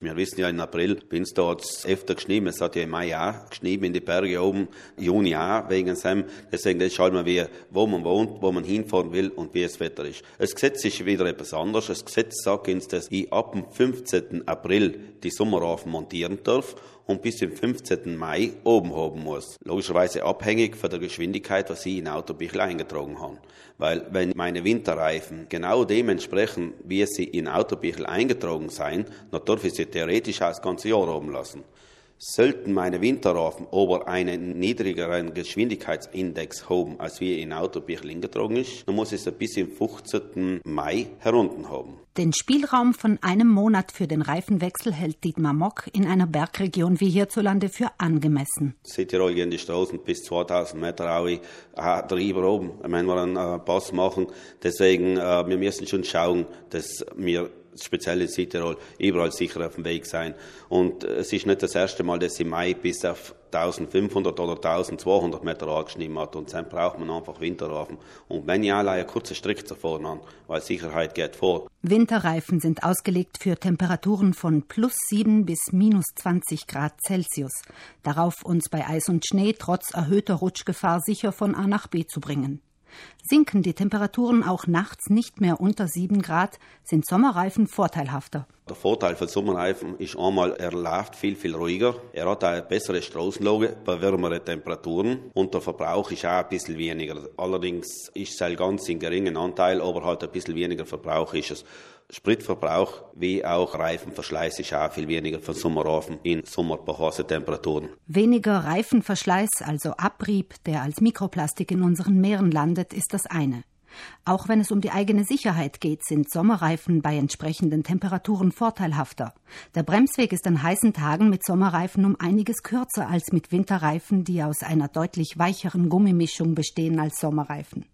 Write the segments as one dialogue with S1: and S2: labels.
S1: Wir wissen ja, im April, wenn es dort öfter geschnien, es hat ja im Mai auch geschnien in die Berge oben, Juni auch, wegen dem. Deswegen, das schaut man, wie, wo man wohnt, wo man hinfahren will und wie das Wetter ist. Das Gesetz ist wieder etwas anderes. Das Gesetz sagt uns, dass ich ab dem 15. April die Sommerhafen montieren darf und bis zum 15. Mai oben haben muss. Logischerweise abhängig von der Geschwindigkeit, was ich in Autobüchel eingetragen habe. Weil wenn meine Winterreifen genau dementsprechend, wie sie in Autobüchel eingetragen sein, dann darf ich sie theoretisch auch das ganze Jahr oben lassen. Sollten meine Winterreifen aber einen niedrigeren Geschwindigkeitsindex haben, als wie in Autobüchel eingetragen ist, dann muss ich sie bis zum 15. Mai herunter haben.
S2: Den Spielraum von einem Monat für den Reifenwechsel hält Dietmar Mock in einer Bergregion wie hierzulande für angemessen.
S1: Südtirol gehen die Straßen bis 2000 Meter auch drüber oben, wenn wir einen äh, Pass machen. Deswegen, äh, wir müssen schon schauen, dass wir speziell in Südtirol, überall sicher auf dem Weg sein. Und es ist nicht das erste Mal, dass im Mai bis auf 1500 oder 1200 Meter angeschnitten hat. Und dann braucht man einfach Winterreifen. Und wenn ich allein eine kurze Strecke zu fahren an, weil Sicherheit geht vor.
S2: Winterreifen sind ausgelegt für Temperaturen von plus 7 bis minus 20 Grad Celsius. Darauf uns bei Eis und Schnee trotz erhöhter Rutschgefahr sicher von A nach B zu bringen. Sinken die Temperaturen auch nachts nicht mehr unter 7 Grad, sind Sommerreifen vorteilhafter.
S1: Der Vorteil von Sommerreifen ist einmal, er läuft viel, viel ruhiger. Er hat eine bessere Straßenlage bei wärmeren Temperaturen und der Verbrauch ist auch ein bisschen weniger. Allerdings ist es halt ganz in geringen Anteil, aber halt ein bisschen weniger Verbrauch ist es. Spritverbrauch wie auch Reifenverschleiß ist auch viel weniger von Sommerreifen in Sommerbehasse-Temperaturen.
S2: Weniger Reifenverschleiß, also Abrieb, der als Mikroplastik in unseren Meeren landet, ist das eine. Auch wenn es um die eigene Sicherheit geht, sind Sommerreifen bei entsprechenden Temperaturen vorteilhafter. Der Bremsweg ist an heißen Tagen mit Sommerreifen um einiges kürzer als mit Winterreifen, die aus einer deutlich weicheren Gummimischung bestehen als Sommerreifen.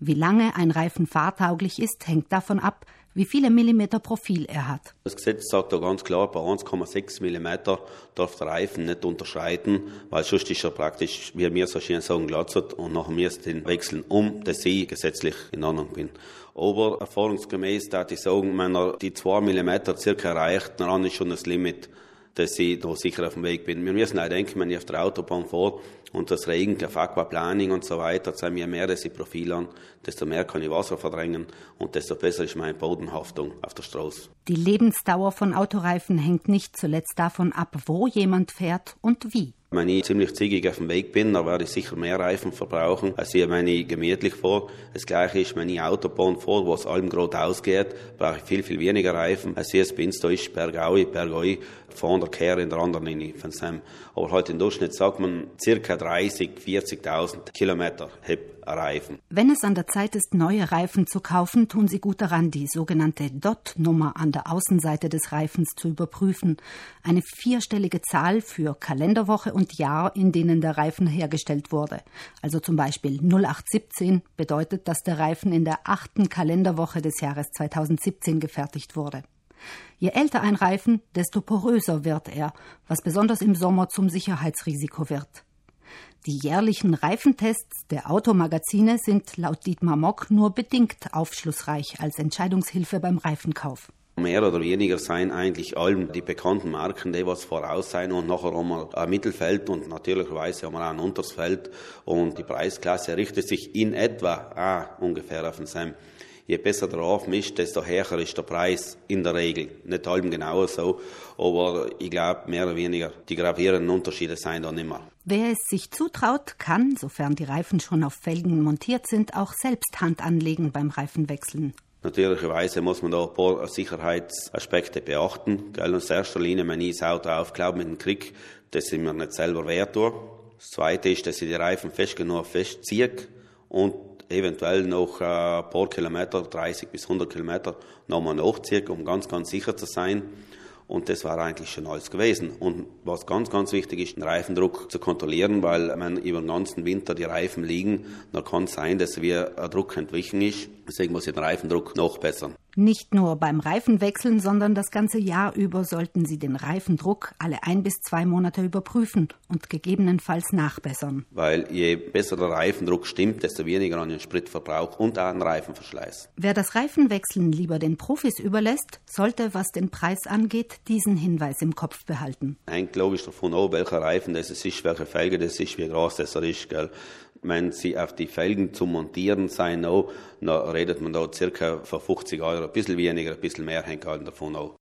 S2: Wie lange ein Reifen fahrtauglich ist, hängt davon ab, wie viele Millimeter Profil er hat.
S1: Das Gesetz sagt da ganz klar, bei 1,6 Millimeter darf der Reifen nicht unterschreiten, weil sonst ist er praktisch, wie wir so schön sagen, glatzert und nachher müsst den wechseln, um dass ich gesetzlich in Ordnung bin. Aber erfahrungsgemäß darf ich sagen, wenn er die 2 Millimeter circa erreicht, dann ist schon das Limit dass ich da sicher auf dem Weg bin. Wir müssen auch denken, wenn ich auf der Autobahn fahre und das regnet auf Aquaplaning und so weiter, zeigen mir mehr das Profil an, desto mehr kann ich Wasser verdrängen und desto besser ist meine Bodenhaftung auf der Straße.
S2: Die Lebensdauer von Autoreifen hängt nicht zuletzt davon ab, wo jemand fährt und wie.
S1: Wenn ich ziemlich zügig auf dem Weg bin, dann werde ich sicher mehr Reifen verbrauchen, als wenn ich gemütlich fahre. Das gleiche ist, wenn ich Autobahn fahre, wo es allem gerade ausgeht, brauche ich viel, viel weniger Reifen, als es bei uns da ist, Bergaui, Bergoi, von der Kehr in der anderen Linie von Sam. Aber heute im Durchschnitt sagt man circa 30, 40.000 Kilometer Reifen.
S2: Wenn es an der Zeit ist, neue Reifen zu kaufen, tun Sie gut daran, die sogenannte DOT-Nummer an der Außenseite des Reifens zu überprüfen. Eine vierstellige Zahl für Kalenderwoche und Jahr, in denen der Reifen hergestellt wurde. Also zum Beispiel 0817 bedeutet, dass der Reifen in der achten Kalenderwoche des Jahres 2017 gefertigt wurde. Je älter ein Reifen, desto poröser wird er, was besonders im Sommer zum Sicherheitsrisiko wird. Die jährlichen Reifentests der Automagazine sind laut Dietmar Mock nur bedingt aufschlussreich als Entscheidungshilfe beim Reifenkauf.
S1: Mehr oder weniger seien eigentlich allem die bekannten Marken, die was voraus sein und nachher einmal ein Mittelfeld und natürlicherweise einmal ein Untersfeld und die Preisklasse richtet sich in etwa auch ungefähr auf den Sam je besser der Rafen ist, desto höher ist der Preis in der Regel. Nicht allem genauer so, aber ich glaube, mehr oder weniger die gravierenden Unterschiede seien da nicht mehr.
S2: Wer es sich zutraut, kann, sofern die Reifen schon auf Felgen montiert sind, auch selbst Hand anlegen beim Reifenwechseln.
S1: Natürlicherweise muss man da ein paar Sicherheitsaspekte beachten. Gell? In erster Linie, wenn ich das Auto aufklaube mit dem Krieg, dass ich mir nicht selber wert tue. Das Zweite ist, dass ich die Reifen fest genug festziehe und eventuell noch ein paar Kilometer, 30 bis 100 Kilometer, nochmal nachziehen, um ganz, ganz sicher zu sein. Und das war eigentlich schon alles gewesen. Und was ganz, ganz wichtig ist, den Reifendruck zu kontrollieren, weil wenn über den ganzen Winter die Reifen liegen, dann kann es sein, dass wieder ein Druck entwichen ist. Deswegen muss ich den Reifendruck nachbessern.
S2: Nicht nur beim Reifenwechseln, sondern das ganze Jahr über sollten Sie den Reifendruck alle ein bis zwei Monate überprüfen und gegebenenfalls nachbessern.
S1: Weil je besser der Reifendruck stimmt, desto weniger an den Spritverbrauch und an Reifenverschleiß.
S2: Wer das Reifenwechseln lieber den Profis überlässt, sollte, was den Preis angeht, diesen Hinweis im Kopf behalten.
S1: Hängt logisch davon ab, welcher Reifen das ist, welche Felge das ist, wie groß das ist. Gell wenn sie auf die Felgen zu montieren sein, auch, dann redet man da circa von 50 Euro, ein bisschen weniger, ein bisschen mehr hängt halt davon auch.